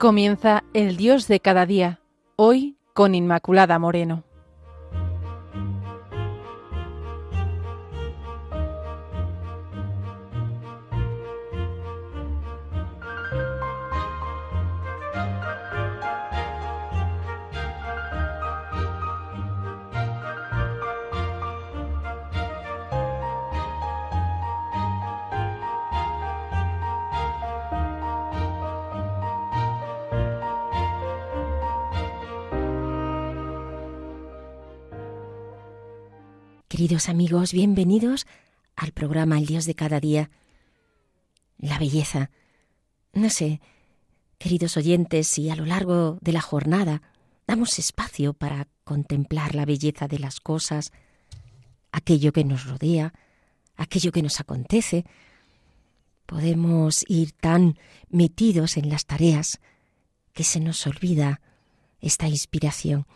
Comienza el Dios de cada día, hoy con Inmaculada Moreno. Queridos amigos, bienvenidos al programa El Dios de cada día. La belleza. No sé, queridos oyentes, si a lo largo de la jornada damos espacio para contemplar la belleza de las cosas, aquello que nos rodea, aquello que nos acontece, podemos ir tan metidos en las tareas que se nos olvida esta inspiración.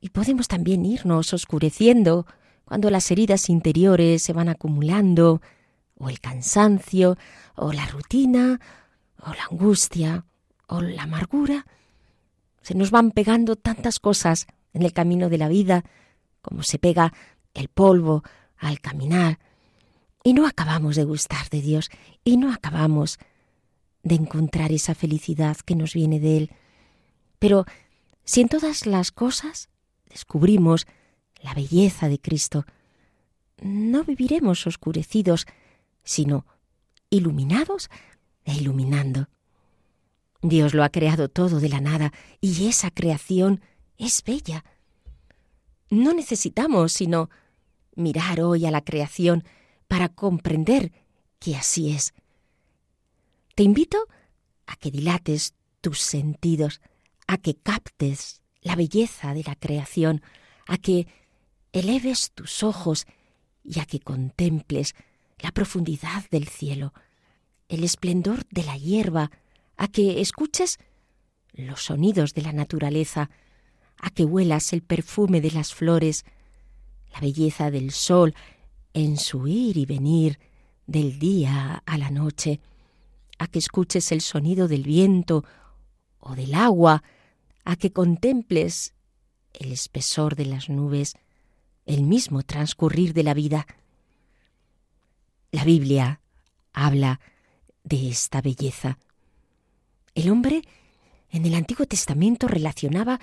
Y podemos también irnos oscureciendo cuando las heridas interiores se van acumulando, o el cansancio, o la rutina, o la angustia, o la amargura, se nos van pegando tantas cosas en el camino de la vida, como se pega el polvo al caminar, y no acabamos de gustar de Dios, y no acabamos de encontrar esa felicidad que nos viene de Él. Pero si en todas las cosas descubrimos la belleza de Cristo, no viviremos oscurecidos, sino iluminados e iluminando. Dios lo ha creado todo de la nada y esa creación es bella. No necesitamos sino mirar hoy a la creación para comprender que así es. Te invito a que dilates tus sentidos, a que captes la belleza de la creación, a que eleves tus ojos y a que contemples la profundidad del cielo, el esplendor de la hierba, a que escuches los sonidos de la naturaleza, a que huelas el perfume de las flores, la belleza del sol en su ir y venir del día a la noche, a que escuches el sonido del viento o del agua, a que contemples el espesor de las nubes, el mismo transcurrir de la vida. La Biblia habla de esta belleza. El hombre en el Antiguo Testamento relacionaba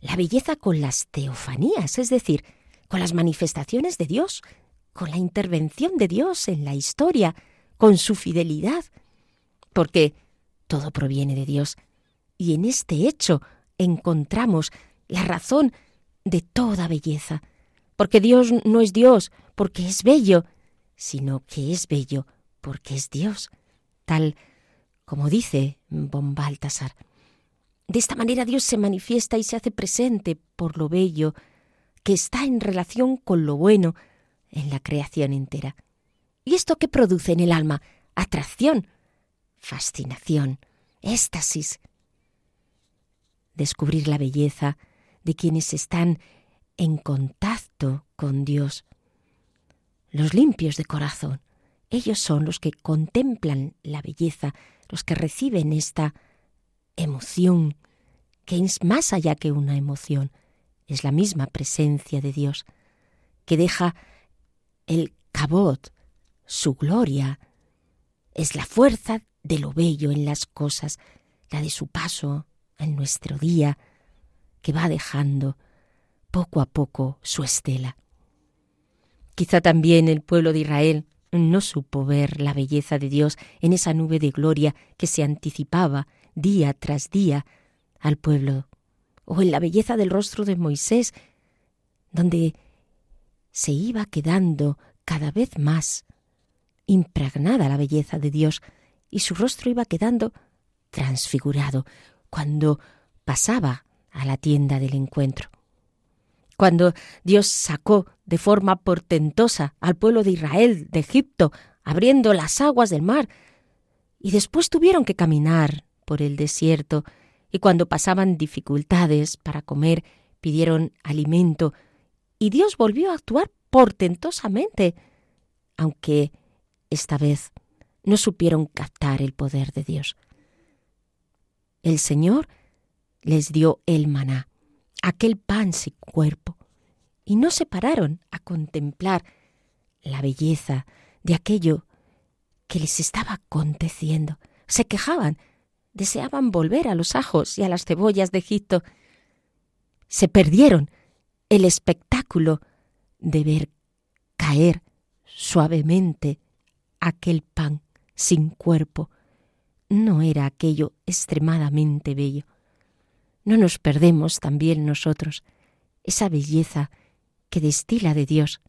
la belleza con las teofanías, es decir, con las manifestaciones de Dios, con la intervención de Dios en la historia, con su fidelidad, porque todo proviene de Dios, y en este hecho encontramos la razón de toda belleza, porque Dios no es Dios porque es bello, sino que es bello porque es Dios, tal como dice von Baltasar. De esta manera Dios se manifiesta y se hace presente por lo bello, que está en relación con lo bueno en la creación entera. ¿Y esto qué produce en el alma? Atracción, fascinación, éxtasis. Descubrir la belleza de quienes están en contacto con Dios. Los limpios de corazón, ellos son los que contemplan la belleza, los que reciben esta emoción, que es más allá que una emoción, es la misma presencia de Dios, que deja el cabot, su gloria, es la fuerza de lo bello en las cosas, la de su paso en nuestro día, que va dejando poco a poco su estela. Quizá también el pueblo de Israel no supo ver la belleza de Dios en esa nube de gloria que se anticipaba día tras día al pueblo, o en la belleza del rostro de Moisés, donde se iba quedando cada vez más impregnada la belleza de Dios y su rostro iba quedando transfigurado cuando pasaba a la tienda del encuentro cuando Dios sacó de forma portentosa al pueblo de Israel de Egipto, abriendo las aguas del mar, y después tuvieron que caminar por el desierto, y cuando pasaban dificultades para comer, pidieron alimento, y Dios volvió a actuar portentosamente, aunque esta vez no supieron captar el poder de Dios. El Señor les dio el maná, aquel pan sin cuerpo, y no se pararon a contemplar la belleza de aquello que les estaba aconteciendo. Se quejaban, deseaban volver a los ajos y a las cebollas de Egipto. Se perdieron el espectáculo de ver caer suavemente aquel pan sin cuerpo. No era aquello extremadamente bello. No nos perdemos también nosotros esa belleza que destila de Dios,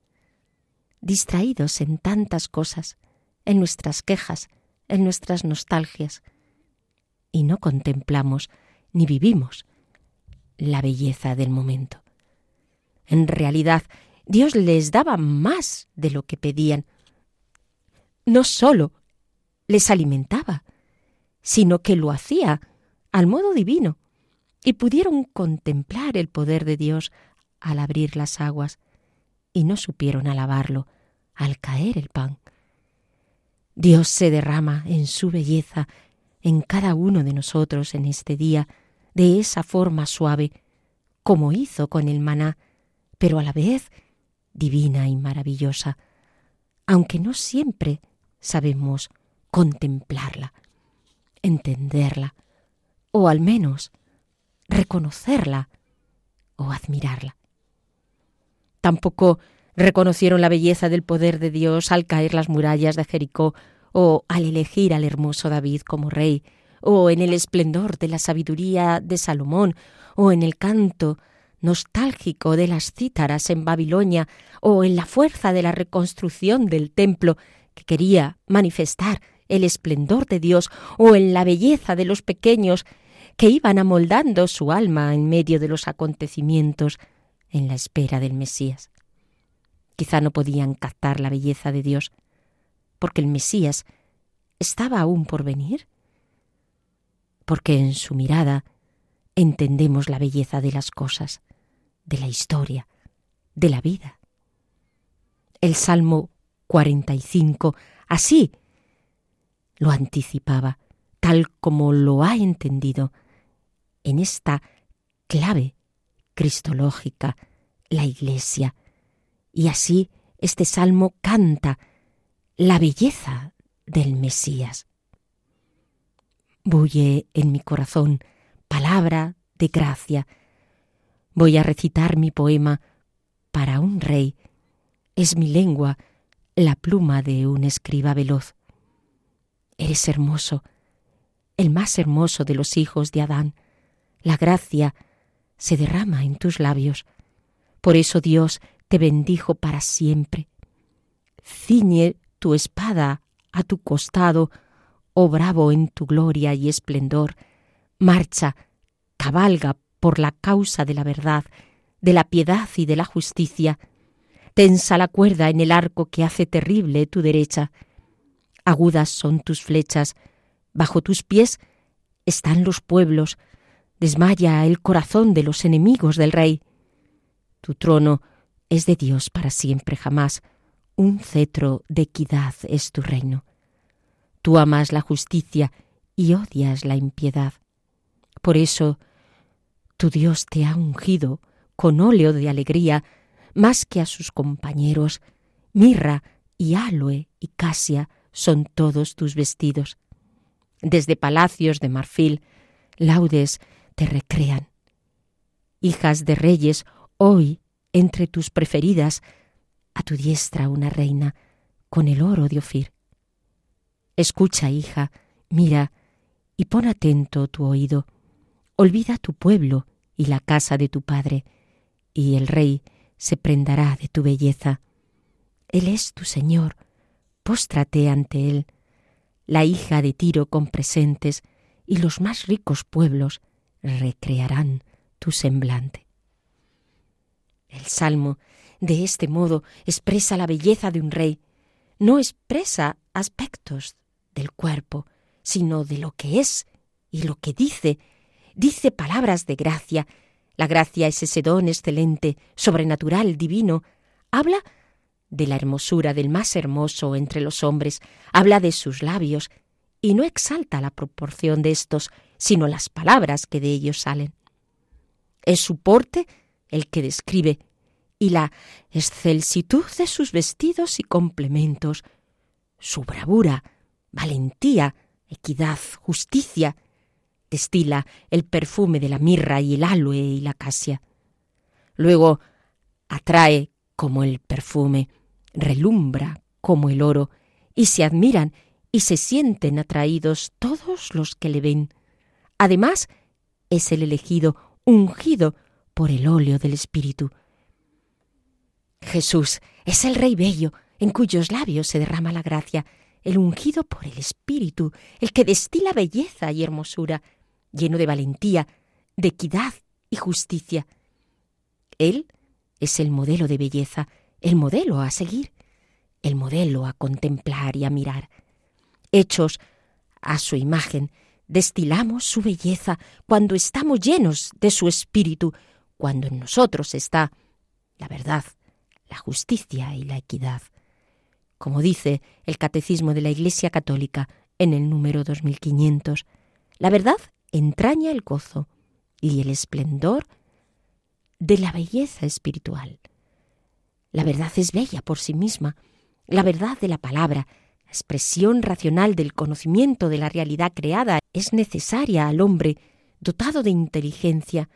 distraídos en tantas cosas, en nuestras quejas, en nuestras nostalgias, y no contemplamos ni vivimos la belleza del momento. En realidad, Dios les daba más de lo que pedían. No sólo les alimentaba, sino que lo hacía al modo divino, y pudieron contemplar el poder de Dios al abrir las aguas, y no supieron alabarlo al caer el pan. Dios se derrama en su belleza en cada uno de nosotros en este día de esa forma suave, como hizo con el maná, pero a la vez divina y maravillosa, aunque no siempre sabemos contemplarla, entenderla, o al menos reconocerla o admirarla. Tampoco reconocieron la belleza del poder de Dios al caer las murallas de Jericó o al elegir al hermoso David como rey, o en el esplendor de la sabiduría de Salomón, o en el canto nostálgico de las cítaras en Babilonia, o en la fuerza de la reconstrucción del templo que quería manifestar el esplendor de Dios, o en la belleza de los pequeños que iban amoldando su alma en medio de los acontecimientos en la espera del Mesías. Quizá no podían captar la belleza de Dios, porque el Mesías estaba aún por venir, porque en su mirada entendemos la belleza de las cosas, de la historia, de la vida. El Salmo 45 así lo anticipaba, tal como lo ha entendido en esta clave cristológica la Iglesia. Y así este salmo canta la belleza del Mesías. Bulle en mi corazón palabra de gracia. Voy a recitar mi poema para un rey. Es mi lengua la pluma de un escriba veloz. Eres hermoso, el más hermoso de los hijos de Adán la gracia se derrama en tus labios. Por eso Dios te bendijo para siempre. Ciñe tu espada a tu costado, oh bravo en tu gloria y esplendor. Marcha, cabalga por la causa de la verdad, de la piedad y de la justicia. Tensa la cuerda en el arco que hace terrible tu derecha. Agudas son tus flechas, bajo tus pies están los pueblos, desmaya el corazón de los enemigos del rey. Tu trono es de Dios para siempre jamás, un cetro de equidad es tu reino. Tú amas la justicia y odias la impiedad. Por eso tu Dios te ha ungido con óleo de alegría más que a sus compañeros. Mirra y aloe y casia son todos tus vestidos. Desde palacios de marfil, laudes te recrean. Hijas de reyes, hoy entre tus preferidas, a tu diestra una reina con el oro de Ofir. Escucha, hija, mira y pon atento tu oído. Olvida tu pueblo y la casa de tu padre, y el rey se prendará de tu belleza. Él es tu Señor, póstrate ante él. La hija de Tiro con presentes y los más ricos pueblos recrearán tu semblante. El salmo, de este modo, expresa la belleza de un rey, no expresa aspectos del cuerpo, sino de lo que es y lo que dice. Dice palabras de gracia. La gracia es ese don excelente, sobrenatural, divino. Habla de la hermosura del más hermoso entre los hombres, habla de sus labios, y no exalta la proporción de estos, sino las palabras que de ellos salen. Es su porte el que describe y la excelsitud de sus vestidos y complementos, su bravura, valentía, equidad, justicia, destila el perfume de la mirra y el aloe y la acacia. Luego atrae como el perfume, relumbra como el oro, y se admiran y se sienten atraídos todos los que le ven. Además, es el elegido, ungido por el óleo del Espíritu. Jesús es el Rey Bello, en cuyos labios se derrama la gracia, el ungido por el Espíritu, el que destila belleza y hermosura, lleno de valentía, de equidad y justicia. Él es el modelo de belleza, el modelo a seguir, el modelo a contemplar y a mirar. Hechos a su imagen, destilamos su belleza cuando estamos llenos de su espíritu, cuando en nosotros está la verdad, la justicia y la equidad. Como dice el Catecismo de la Iglesia Católica en el número 2500, la verdad entraña el gozo y el esplendor de la belleza espiritual. La verdad es bella por sí misma, la verdad de la palabra, la expresión racional del conocimiento de la realidad creada es necesaria al hombre dotado de inteligencia,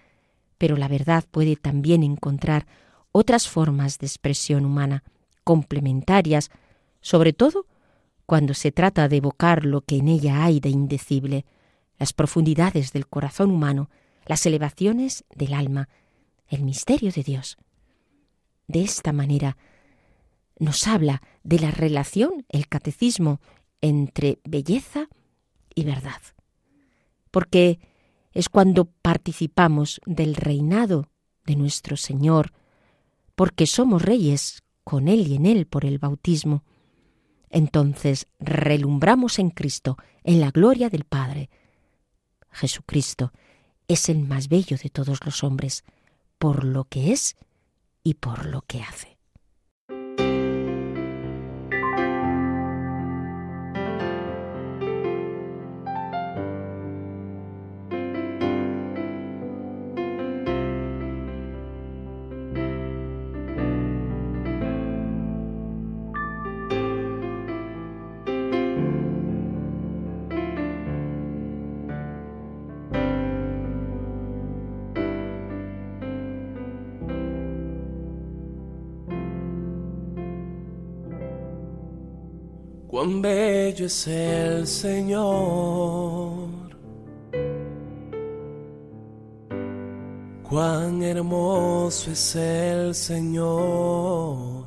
pero la verdad puede también encontrar otras formas de expresión humana, complementarias, sobre todo cuando se trata de evocar lo que en ella hay de indecible, las profundidades del corazón humano, las elevaciones del alma, el misterio de Dios. De esta manera nos habla de la relación, el catecismo, entre belleza y verdad. Porque es cuando participamos del reinado de nuestro Señor, porque somos reyes con Él y en Él por el bautismo. Entonces relumbramos en Cristo, en la gloria del Padre. Jesucristo es el más bello de todos los hombres, por lo que es y por lo que hace. Cuán bello es el Señor, cuán hermoso es el Señor,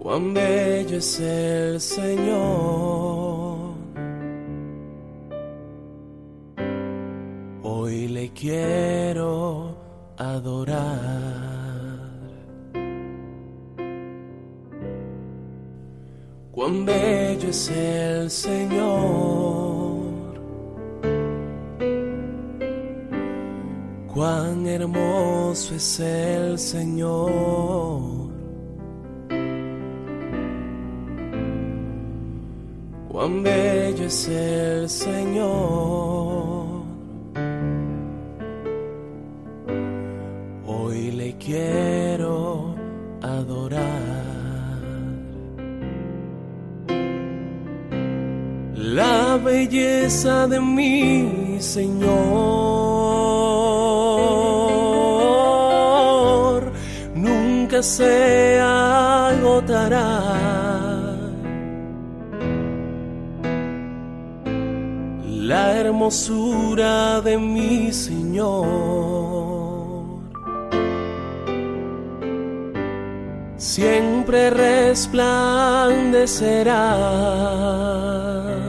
cuán bello es el Señor. Hoy le quiero cuán bello es el Señor, cuán hermoso es el Señor, cuán bello es el Señor. Hoy le quiero la belleza de mi Señor nunca se agotará. La hermosura de mi Señor siempre resplandecerá.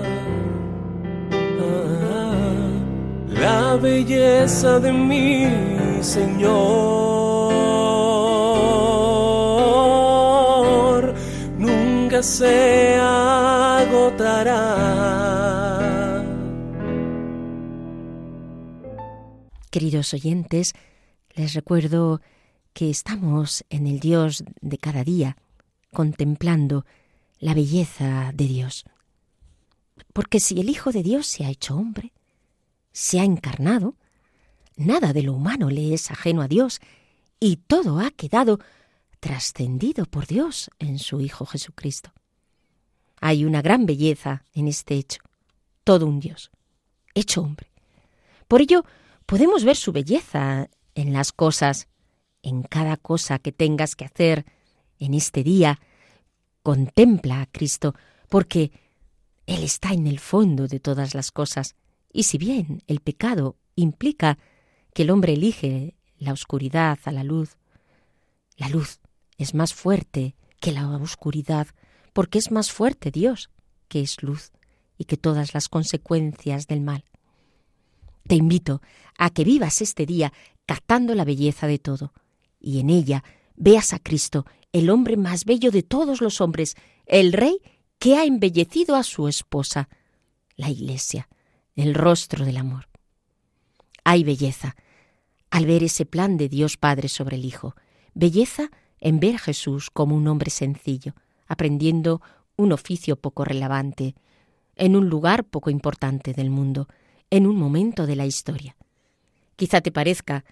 La belleza de mi Señor nunca se agotará. Queridos oyentes, les recuerdo que estamos en el Dios de cada día, contemplando la belleza de Dios. Porque si el Hijo de Dios se ha hecho hombre, se ha encarnado, nada de lo humano le es ajeno a Dios y todo ha quedado trascendido por Dios en su Hijo Jesucristo. Hay una gran belleza en este hecho, todo un Dios, hecho hombre. Por ello, podemos ver su belleza en las cosas, en cada cosa que tengas que hacer en este día. Contempla a Cristo, porque Él está en el fondo de todas las cosas. Y si bien el pecado implica que el hombre elige la oscuridad a la luz, la luz es más fuerte que la oscuridad, porque es más fuerte Dios, que es luz, y que todas las consecuencias del mal. Te invito a que vivas este día captando la belleza de todo, y en ella veas a Cristo, el hombre más bello de todos los hombres, el Rey que ha embellecido a su esposa, la Iglesia, el rostro del amor. Hay belleza al ver ese plan de Dios Padre sobre el Hijo, belleza en ver a Jesús como un hombre sencillo, aprendiendo un oficio poco relevante, en un lugar poco importante del mundo, en un momento de la historia. Quizá te parezca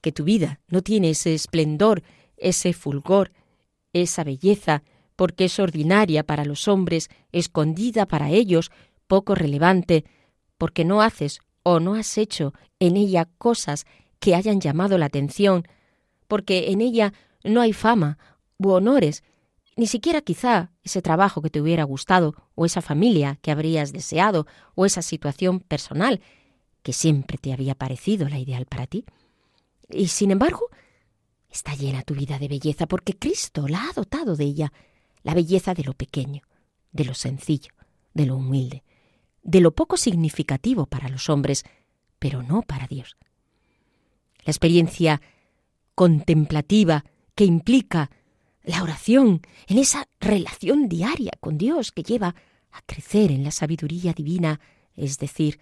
que tu vida no tiene ese esplendor, ese fulgor, esa belleza, porque es ordinaria para los hombres, escondida para ellos, poco relevante, porque no haces o no has hecho en ella cosas que hayan llamado la atención, porque en ella no hay fama u honores, ni siquiera quizá ese trabajo que te hubiera gustado, o esa familia que habrías deseado, o esa situación personal que siempre te había parecido la ideal para ti. Y sin embargo, está llena tu vida de belleza porque Cristo la ha dotado de ella, la belleza de lo pequeño, de lo sencillo, de lo humilde, de lo poco significativo para los hombres, pero no para Dios. La experiencia contemplativa que implica la oración en esa relación diaria con Dios que lleva a crecer en la sabiduría divina, es decir,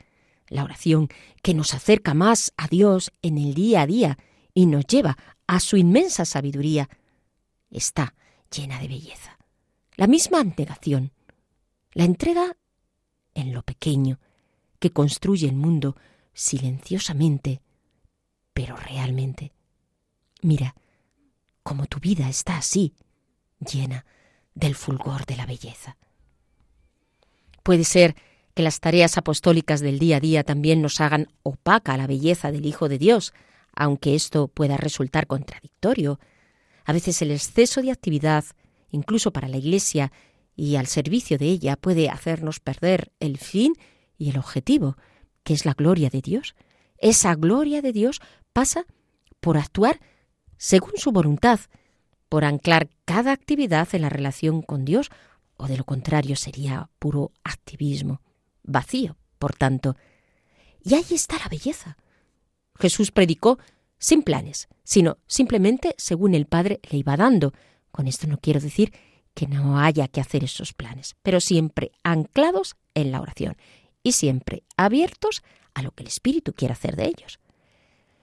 la oración que nos acerca más a Dios en el día a día y nos lleva a su inmensa sabiduría, está llena de belleza. La misma abnegación, la entrega en lo pequeño, que construye el mundo silenciosamente, pero realmente. Mira, como tu vida está así, llena del fulgor de la belleza. Puede ser que las tareas apostólicas del día a día también nos hagan opaca la belleza del Hijo de Dios, aunque esto pueda resultar contradictorio. A veces el exceso de actividad, incluso para la Iglesia y al servicio de ella, puede hacernos perder el fin y el objetivo, que es la gloria de Dios. Esa gloria de Dios pasa por actuar según su voluntad, por anclar cada actividad en la relación con Dios, o de lo contrario sería puro activismo vacío, por tanto. Y ahí está la belleza. Jesús predicó sin planes, sino simplemente según el Padre le iba dando. Con esto no quiero decir que no haya que hacer esos planes, pero siempre anclados en la oración y siempre abiertos a lo que el Espíritu quiere hacer de ellos.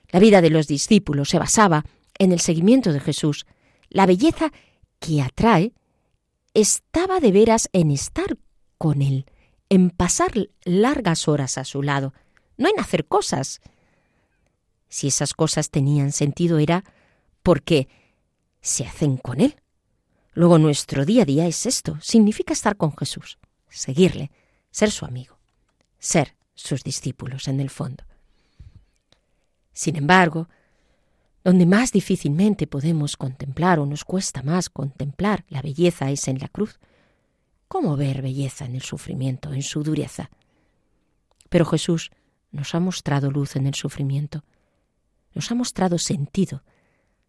La vida de los discípulos se basaba en el seguimiento de Jesús. La belleza que atrae estaba de veras en estar con Él, en pasar largas horas a su lado, no en hacer cosas. Si esas cosas tenían sentido era porque se hacen con Él. Luego nuestro día a día es esto, significa estar con Jesús, seguirle, ser su amigo, ser sus discípulos en el fondo. Sin embargo, donde más difícilmente podemos contemplar o nos cuesta más contemplar la belleza es en la cruz, ¿Cómo ver belleza en el sufrimiento, en su dureza? Pero Jesús nos ha mostrado luz en el sufrimiento, nos ha mostrado sentido.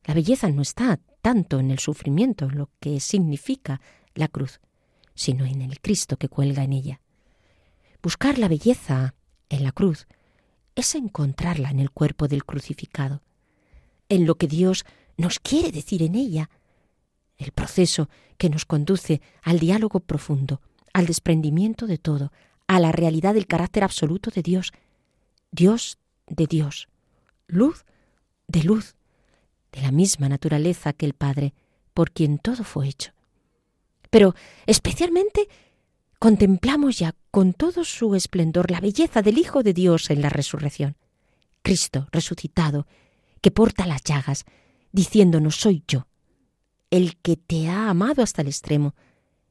La belleza no está tanto en el sufrimiento, en lo que significa la cruz, sino en el Cristo que cuelga en ella. Buscar la belleza en la cruz es encontrarla en el cuerpo del crucificado, en lo que Dios nos quiere decir en ella, el proceso que nos conduce al diálogo profundo, al desprendimiento de todo, a la realidad del carácter absoluto de Dios, Dios de Dios, luz de luz, de la misma naturaleza que el Padre, por quien todo fue hecho. Pero especialmente contemplamos ya con todo su esplendor la belleza del Hijo de Dios en la resurrección. Cristo resucitado, que porta las llagas, diciéndonos soy yo, el que te ha amado hasta el extremo,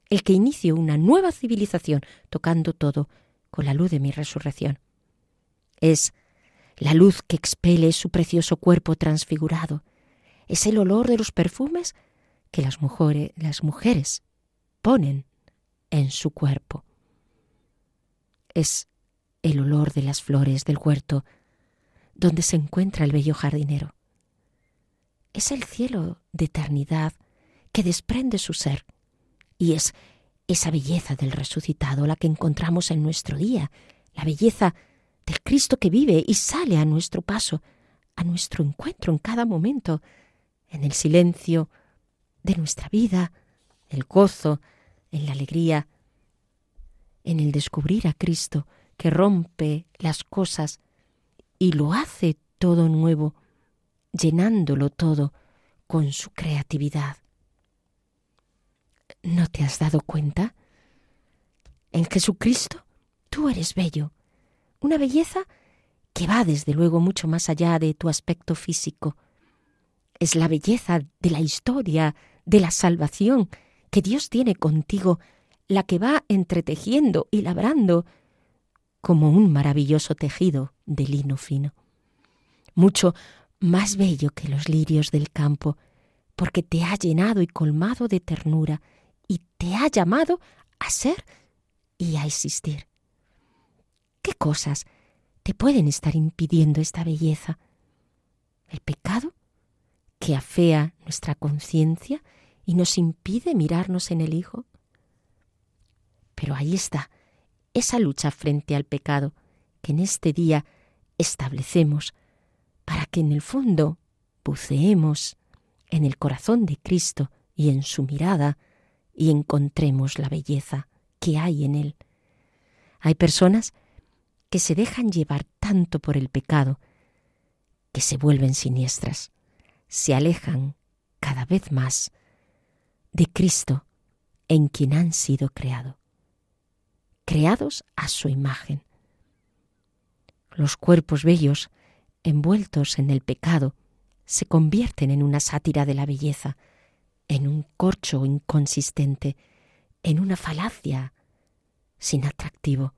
el que inició una nueva civilización tocando todo con la luz de mi resurrección. Es la luz que expele su precioso cuerpo transfigurado, es el olor de los perfumes que las mujeres, las mujeres ponen en su cuerpo. Es el olor de las flores del huerto donde se encuentra el bello jardinero. Es el cielo de eternidad que desprende su ser y es esa belleza del resucitado la que encontramos en nuestro día, la belleza del Cristo que vive y sale a nuestro paso, a nuestro encuentro en cada momento, en el silencio de nuestra vida, el gozo, en la alegría, en el descubrir a Cristo que rompe las cosas y lo hace todo nuevo, llenándolo todo con su creatividad. ¿No te has dado cuenta? En Jesucristo tú eres bello, una belleza que va desde luego mucho más allá de tu aspecto físico. Es la belleza de la historia, de la salvación que Dios tiene contigo, la que va entretejiendo y labrando como un maravilloso tejido de lino fino. Mucho más bello que los lirios del campo, porque te ha llenado y colmado de ternura y te ha llamado a ser y a existir. ¿Qué cosas te pueden estar impidiendo esta belleza? ¿El pecado? Que afea nuestra conciencia y nos impide mirarnos en el Hijo? Pero ahí está, esa lucha frente al pecado que en este día establecemos para que en el fondo buceemos en el corazón de Cristo y en su mirada y encontremos la belleza que hay en él. Hay personas que se dejan llevar tanto por el pecado que se vuelven siniestras, se alejan cada vez más de Cristo en quien han sido creados, creados a su imagen. Los cuerpos bellos, envueltos en el pecado, se convierten en una sátira de la belleza, en un corcho inconsistente, en una falacia sin atractivo,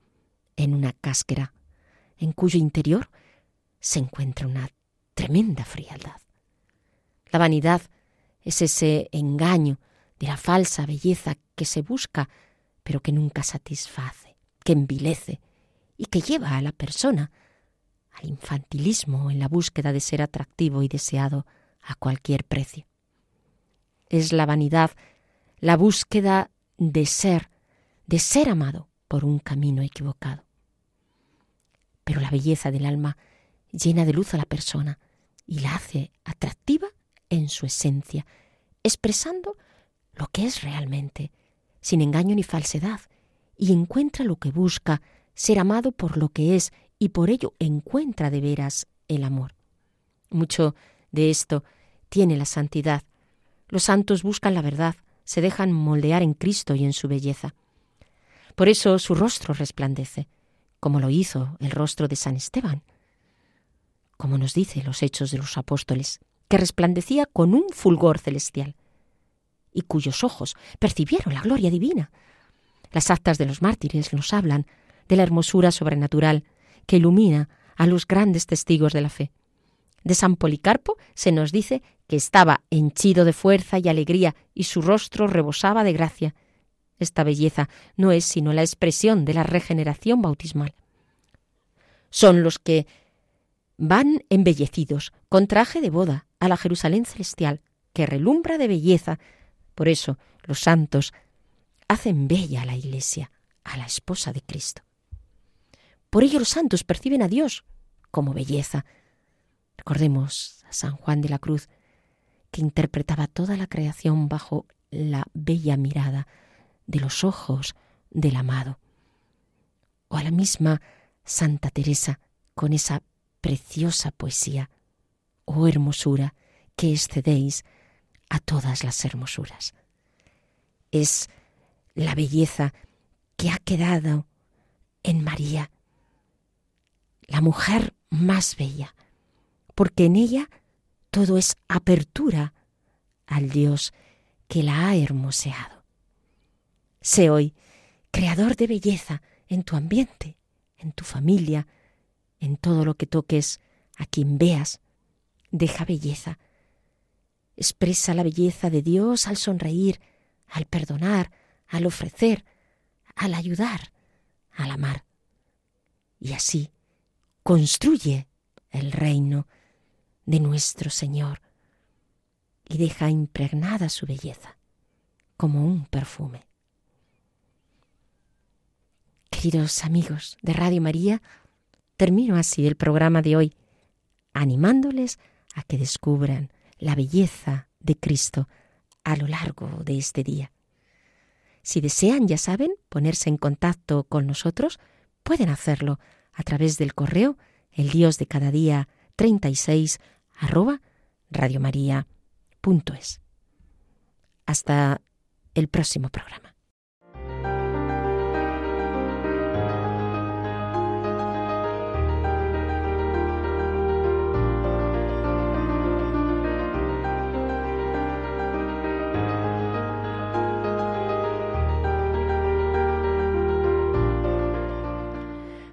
en una cáscara, en cuyo interior se encuentra una tremenda frialdad. La vanidad es ese engaño de la falsa belleza que se busca, pero que nunca satisface, que envilece y que lleva a la persona al infantilismo en la búsqueda de ser atractivo y deseado a cualquier precio es la vanidad, la búsqueda de ser, de ser amado por un camino equivocado. Pero la belleza del alma llena de luz a la persona y la hace atractiva en su esencia, expresando lo que es realmente, sin engaño ni falsedad, y encuentra lo que busca, ser amado por lo que es, y por ello encuentra de veras el amor. Mucho de esto tiene la santidad, los santos buscan la verdad, se dejan moldear en Cristo y en su belleza. Por eso su rostro resplandece, como lo hizo el rostro de San Esteban, como nos dice los hechos de los apóstoles, que resplandecía con un fulgor celestial, y cuyos ojos percibieron la gloria divina. Las actas de los mártires nos hablan de la hermosura sobrenatural que ilumina a los grandes testigos de la fe. De San Policarpo se nos dice que estaba henchido de fuerza y alegría y su rostro rebosaba de gracia. Esta belleza no es sino la expresión de la regeneración bautismal. Son los que van embellecidos con traje de boda a la Jerusalén celestial, que relumbra de belleza. Por eso los santos hacen bella a la Iglesia, a la esposa de Cristo. Por ello los santos perciben a Dios como belleza, Recordemos a San Juan de la Cruz, que interpretaba toda la creación bajo la bella mirada de los ojos del amado. O a la misma Santa Teresa, con esa preciosa poesía, oh hermosura, que excedéis a todas las hermosuras. Es la belleza que ha quedado en María, la mujer más bella, porque en ella todo es apertura al Dios que la ha hermoseado. Sé hoy creador de belleza en tu ambiente, en tu familia, en todo lo que toques, a quien veas. Deja belleza. Expresa la belleza de Dios al sonreír, al perdonar, al ofrecer, al ayudar, al amar. Y así construye el reino de nuestro Señor y deja impregnada su belleza como un perfume. Queridos amigos de Radio María, termino así el programa de hoy, animándoles que descubran la belleza de Cristo a lo largo de este día. Si desean, ya saben, ponerse en contacto con nosotros, pueden hacerlo a través del correo el Dios de cada día 36 arroba. Hasta el próximo programa.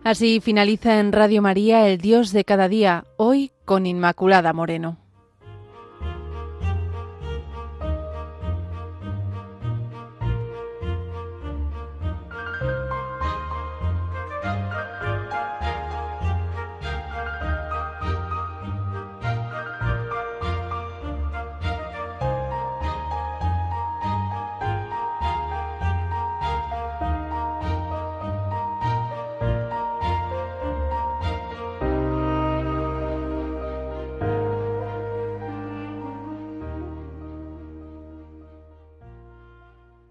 Así finaliza en Radio María el Dios de cada día, hoy con Inmaculada Moreno.